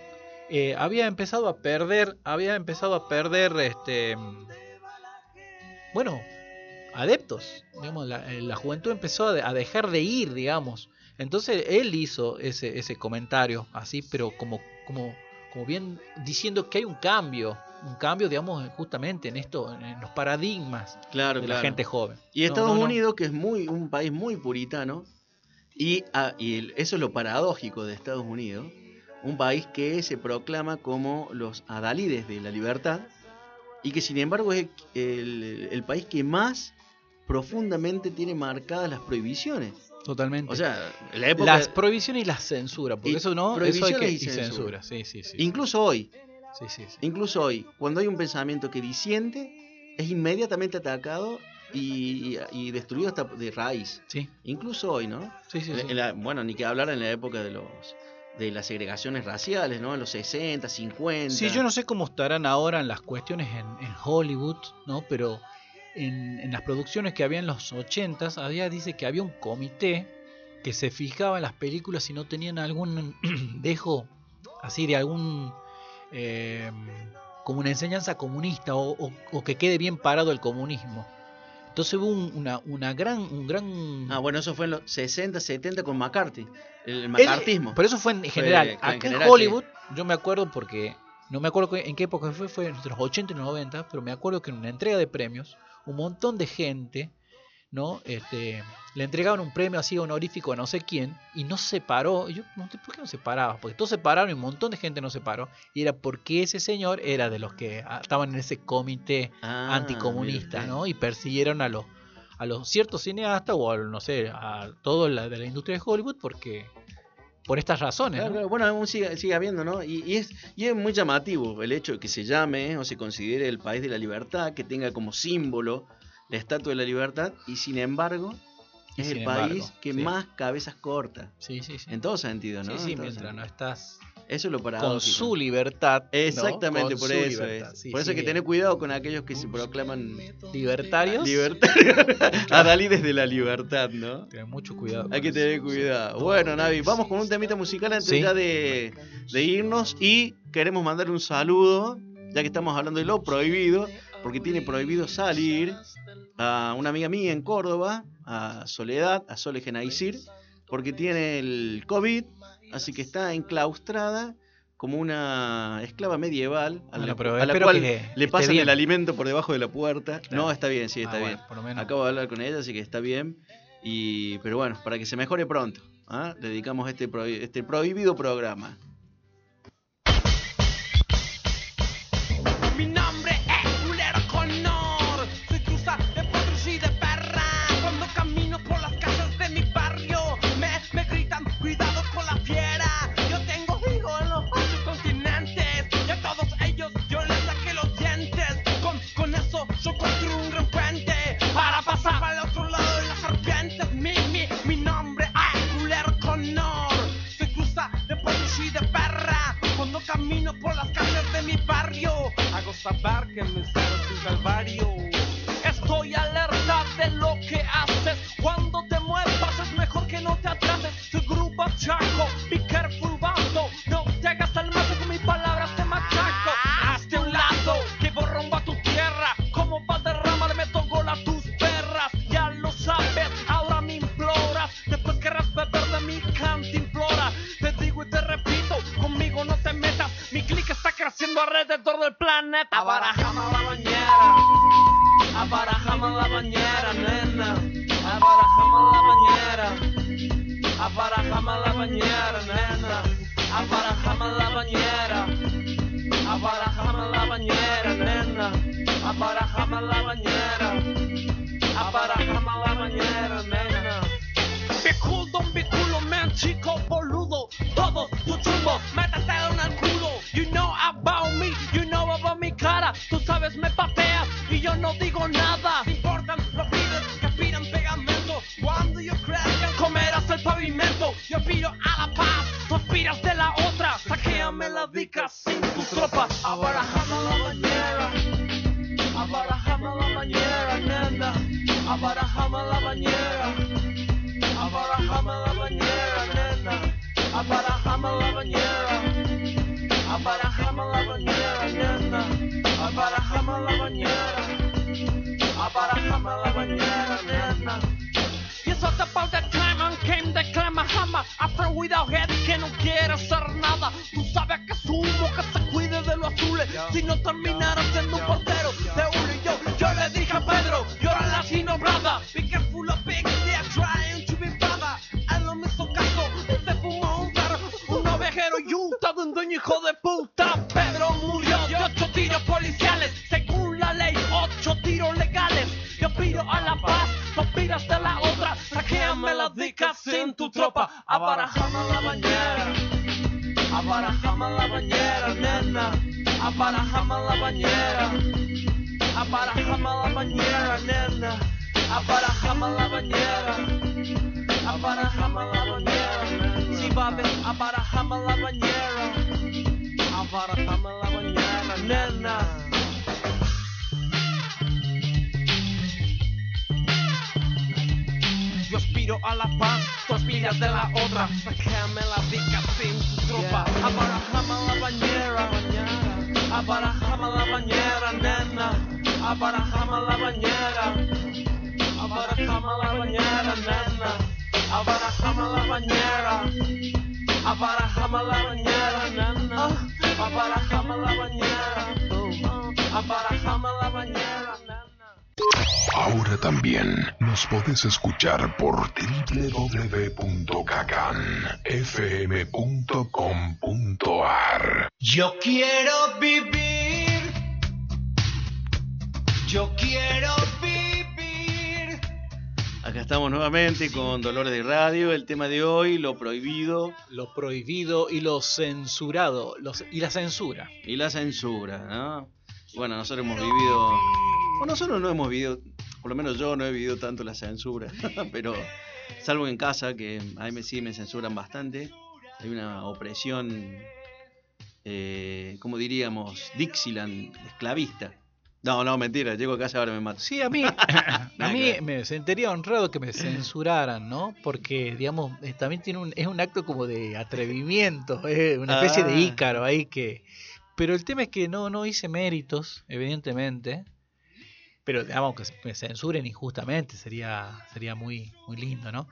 Eh, había empezado a perder, había empezado a perder, este, bueno, adeptos. Digamos, la, eh, la juventud empezó a, de- a dejar de ir, digamos. Entonces él hizo ese, ese comentario así, pero como, como, como bien diciendo que hay un cambio, un cambio, digamos, justamente en esto, en los paradigmas
Claro,
de
claro.
la gente joven.
Y Estados
no, no.
Unidos, que es muy un país muy puritano, y, ah, y eso es lo paradójico de Estados Unidos, un país que se proclama como los adalides de la libertad, y que sin embargo es el, el país que más profundamente tiene marcadas las prohibiciones.
Totalmente.
O sea, la época,
las prohibiciones y la censura, porque
Y
eso no, eso hay que,
y
y censura. Sí, sí, sí.
incluso hoy,
Sí, sí, sí.
incluso hoy, cuando hay un pensamiento que disiente, es inmediatamente atacado y, y destruido hasta de raíz.
Sí,
Incluso hoy, ¿no?
sí, sí.
En-
sí.
en la- bueno, ni que hablar en la época de los de las segregaciones raciales, ¿no? En los 60, 50.
Sí, yo no sé cómo estarán ahora en las cuestiones en, en Hollywood, ¿no? Pero en, en las producciones que había en los 80s, había, dice que había un comité que se fijaba en las películas si no tenían algún dejo así de algún eh, como una enseñanza comunista o, o- o que quede bien parado el comunismo. Entonces hubo un- una, una gran, un gran
Ah, bueno, eso fue en los 60, 70 con McCarthy, el macartismo.
Pero eso fue en general.
en
Acá
general,
en Hollywood, yo me acuerdo porque. No me acuerdo en qué época fue, fue entre los 80 y los 90, pero me acuerdo que en una entrega de premios, un montón de gente, ¿no? Este, le entregaban un premio así honorífico a no sé quién, y no se paró. Y yo ¿por qué no se paraba? Porque todos se pararon y un montón de gente no se paró. Y era porque ese señor era de los que ah, estaban en ese comité
Ah,
anticomunista. ¿no? Y persiguieron a los a los ciertos cineastas o a, no sé, a todo la de la industria de Hollywood porque por estas razones.
Claro,
¿no?
claro. Bueno, aún sigue, sigue habiendo, ¿no? Y, y es, y es muy llamativo el hecho de que se llame o se considere el país de la libertad, que tenga como símbolo la estatua de la libertad, y sin embargo es el
embargo,
país que
sí.
más cabezas corta.
Sí, sí, sí.
En todo sentido, ¿no?
sí, sí, mientras no estás
Eso es lo
con
paradójico.
su libertad.
Exactamente,
Con
por eso
libertad.
es.
Sí,
por eso hay que tener cuidado con aquellos que se proclaman
libertarios.
libertarios. Adalides de la libertad, ¿no?
Tener mucho cuidado.
Hay
con
que tener cuidado. Bueno, Navi, vamos con un temita musical antes
Sí.
ya de, de irnos y queremos mandar un saludo, ya que estamos hablando de lo prohibido, porque tiene prohibido salir a una amiga mía en Córdoba, a Soledad, a Sole Genaisir, porque tiene el COVID, así que está enclaustrada como una esclava medieval a la,
Bueno, pero
a la
espero
cual
que
le pasan
bien.
el alimento por debajo de la puerta.
Claro.
No, está bien, sí, está
Ah,
bien.
bueno, por lo menos.
Acabo de hablar con ella, así que está bien. Y, pero bueno, para que se mejore pronto, ¿ah? le dedicamos este, este prohibido programa.
Mi nombre What about that time and came the Clamahama After without head que no quiere hacer nada. Tú sabes que sumo que se cuide de los azules. Si no terminara siendo un portero de uno y yo Yo le dije a Pedro, yo era la sin nombrada Be careful of pigs, they are trying to be brother Él no me hizo caso, se fumó un perro Un ovejero y un todo un dueño hijo de Abarajame la bañera. Abarajame la bañera, nena. Abarajame la bañera. Abarajame la bañera, nena. Abarajame la bañera. Abarajame la bañera, a ver, abarajame la bañera. Abarajame la bañera, nena. Yo aspiro a la paz, de la otra. Sácame la dica sin tu tropa. Abarajame la bañera. Abarajame la bañera, nena. Abarajame la bañera. Abarajame la bañera, nena. Abarajame la bañera. Abarajame la bañera, nena. Abarajame la bañera. Abarajame la bañera, nena.
Ahora también nos podés escuchar por www.caganfm.com.ar.
Yo quiero vivir. Yo quiero vivir.
Acá estamos nuevamente con Dolores de Radio. El tema de hoy, lo prohibido
Lo prohibido y lo censurado. los- y la censura.
y la censura, ¿no? Bueno, nosotros hemos vivido. Bueno, nosotros no hemos vivido, por lo menos yo no he vivido tanto la censura, pero salvo en casa, que a mí me, sí me censuran bastante. Hay una opresión, eh, ¿cómo diríamos? Dixieland, esclavista. No, no, mentira, llego a casa ahora me mato.
Sí, a mí, a mí me sentiría honrado que me censuraran, ¿no? Porque, digamos, eh, también tiene un, es un acto como de atrevimiento, es una especie de
Ah.
ícaro ahí que... Pero el tema es que no, no hice méritos, evidentemente. Pero, digamos, que me censuren injustamente sería, sería muy, muy lindo, ¿no?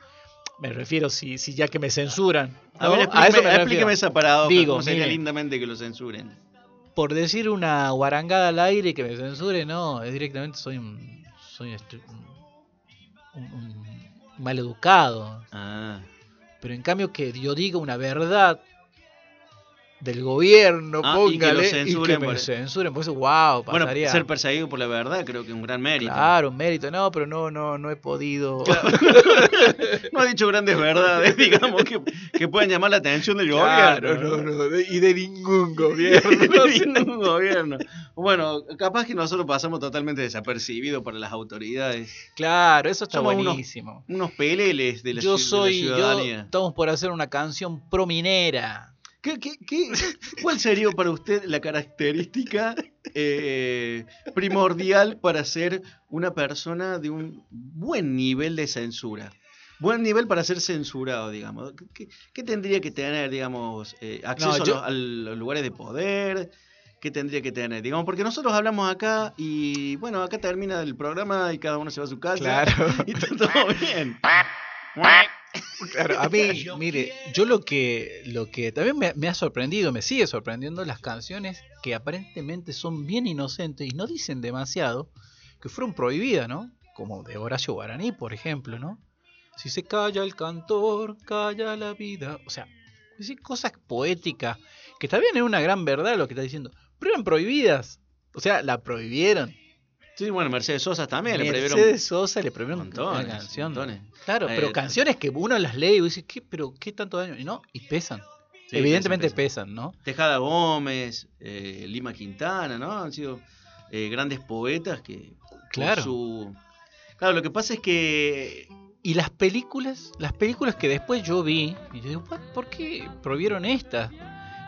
Me refiero si, si ya que me censuran.
A
¿no?
ver,
A
explíqueme,
eso me
explíqueme esa paradoja.
Digo,
¿Cómo sería lindamente que lo censuren?
por decir una guarangada al aire y que me censure, no, es directamente soy un soy un, un- un maleducado.
Ah.
Pero en cambio que yo diga una verdad del gobierno,
Ah, y que lo
póngale, y
censuren
que me
por-
censuren, pues wow,
Bueno,
pasaría.
ser perseguido por la verdad creo que es un gran mérito.
Claro, un mérito, no, pero no, no, no he podido.
No ha dicho grandes verdades, digamos, que, que puedan llamar la atención del
Claro,
gobierno.
no, no, de- y de ningún
Y
gobierno.
de ningún gobierno. Bueno, capaz que nosotros pasamos totalmente desapercibidos para las autoridades.
Claro, eso está
Somos unos-
buenísimo.
Unos peleles de la,
Yo
ci- de la
soy, yo
ciudadanía.
estamos por hacer una canción pro minera.
¿Qué, qué, qué- cuál sería para usted la característica eh, primordial para ser una persona de un buen nivel de censura? Buen nivel para ser censurado, digamos. ¿Qué- ¿Qué, qué tendría que tener, digamos, eh, acceso
No,
a los- a los lugares de poder? ¿Qué tendría que tener? Digamos, porque nosotros hablamos acá y, bueno, acá termina el programa y cada uno se va a su casa.
Claro.
Y está todo bien.
Claro, a mí, mire, yo lo que, lo que también me, me ha sorprendido, me sigue sorprendiendo las canciones que aparentemente son bien inocentes y no dicen demasiado, que fueron prohibidas, ¿no? Como de Horacio Guaraní, por ejemplo, ¿no? Si se calla el cantor, calla la vida. O sea, decir cosas poéticas, que bien, es una gran verdad lo que está diciendo, pero eran prohibidas. O sea, la prohibieron.
Sí, bueno, Mercedes Sosa también le prohibieron.
Mercedes Sosa le prohibieron
montones,
canción.
montones.
Claro,
Eh,
pero canciones que uno las lee y dice, ¿qué, pero qué tanto daño? Y no, y pesan.
Sí,
Evidentemente
pesan.
¿no?
Tejada Gómez, eh, Lima Quintana, ¿no? Han sido eh, grandes poetas que
Claro.
su Claro, lo que pasa es que
Y las películas, las películas que después yo vi, y yo digo, "What? ¿por qué prohibieron estas?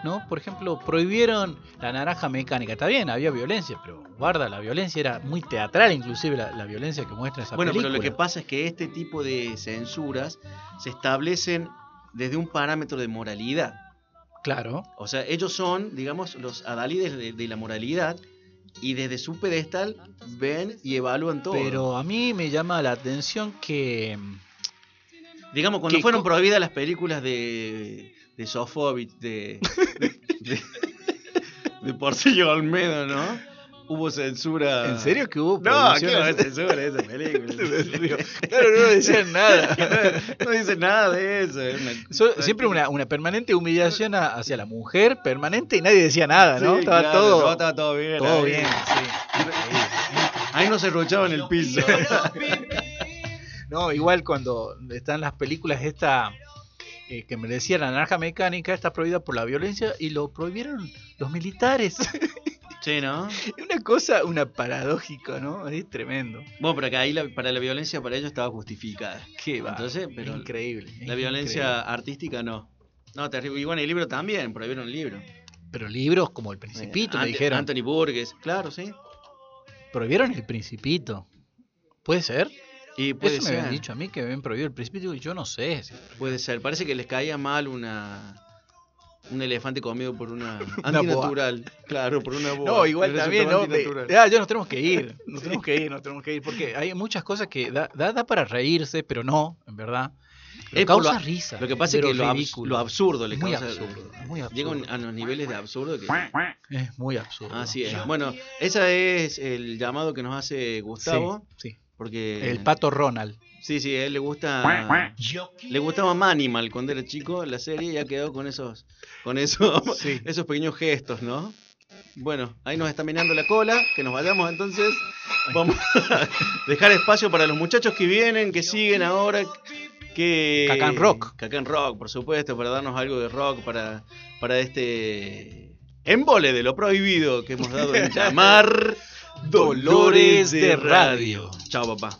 ¿No? Por ejemplo, prohibieron la naranja mecánica. Está bien, había violencia, pero guarda, la violencia era muy teatral, inclusive la, la violencia que muestra esa
bueno,
película.
pero lo que pasa es que este tipo de censuras se establecen desde un parámetro de moralidad.
Claro,
O sea, ellos son, digamos, los adalides de, de la moralidad y desde su pedestal ven y evalúan todo.
pero a mí me llama la atención que...
Digamos, cuando
que
fueron prohibidas las películas de, de Sofovich, de, de, de, de Porcillo Olmedo, ¿no? Hubo censura.
¿En serio que hubo
No, ¿qué haber censura de esa película?
Claro, no decían nada.
no dice nada de eso. una-
So- siempre una, una permanente humillación a- hacia la mujer, permanente, y nadie decía nada, ¿no?
Sí,
estaba
claro,
todo,
no, estaba todo bien.
todo
ahí.
bien, sí.
Ahí no se rochaba en el piso.
No, igual cuando están las películas esta eh, que me decía la naranja mecánica está prohibida por la violencia y lo prohibieron los militares.
sí, ¿no?
Es una cosa, una paradójico, ¿no? Es tremendo.
Bueno, pero que ahí la- para la violencia para ellos estaba justificada.
Qué va.
Entonces,
es
pero
increíble. es
La violencia artística no. No, terrible. Y bueno, el libro también, prohibieron el libro.
Pero libros como El Principito,
Eh,
dijeron.
Anthony Burgess, claro, sí.
Prohibieron El Principito. ¿Puede ser?
Y puede
Eso me
ser.
habían dicho a mí que habían prohibido El Principito y yo no sé. si-
Puede ser. Parece que les caía mal una un elefante comido por una antinatural. Claro, por una boa.
No, igual
Les
también, ¿no? Me-
antinatural.
ya, ya nos tenemos que ir, nos tenemos que ir, nos tenemos que ir, porque hay muchas cosas que da, da, da para reírse, pero no, en verdad. Pero
Es por
causa
lo-
risa.
Lo que pasa es que lo, abs-
ridículo.
lo absurdo le
muy
causa.
absurdo, muy
Llega
absurdo.
a los niveles de absurdo que.
Es muy absurdo.
Así es. Bueno, ese es el llamado que nos hace Gustavo.
Sí, sí.
Porque.
El pato Ronald.
Sí, sí, a él le gusta. Le gustaba Manimal cuando era chico la serie y ha quedado con esos. Con esos,
Sí.
esos pequeños gestos, ¿no? Bueno, ahí nos está mirando la cola, que nos vayamos entonces. Vamos a dejar espacio para los muchachos que vienen, que siguen ahora. Que...
Cacán Rock.
Cacán Rock, por supuesto, para darnos algo de rock para, para este embole de lo prohibido que hemos dado en llamar Dolores de Radio. Chao, papá.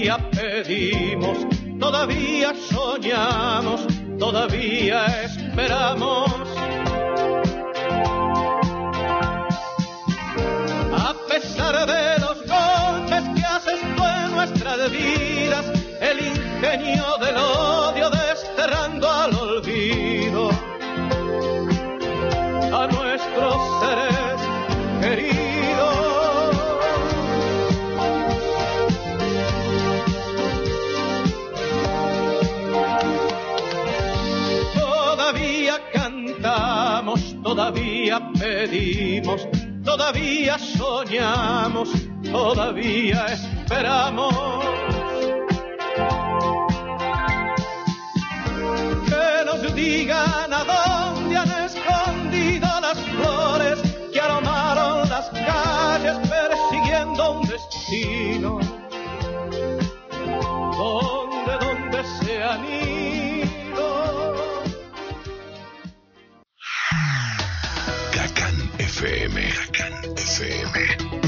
Todavía pedimos, todavía soñamos, todavía esperamos. A pesar de los golpes que haces tú en nuestras vidas, el ingenio del odio desterrando al olvido pedimos, todavía soñamos, todavía esperamos.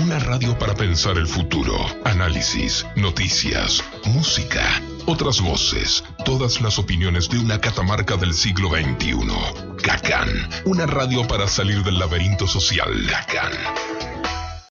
Una radio para pensar el futuro. Análisis, noticias, música, otras voces, todas las opiniones de una catamarca del siglo XXI. Cacán. Una radio para salir del laberinto social. Cacán.